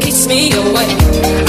keeps me away.